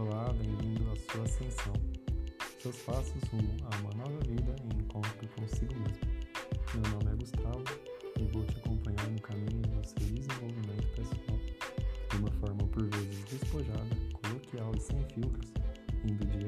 Olá, bem-vindo à sua ascensão. Seus passos rumo a uma nova vida e encontro consigo mesmo. Meu nome é Gustavo e vou te acompanhar no caminho do seu desenvolvimento pessoal de uma forma por vezes despojada, coloquial e sem filtros, indo dia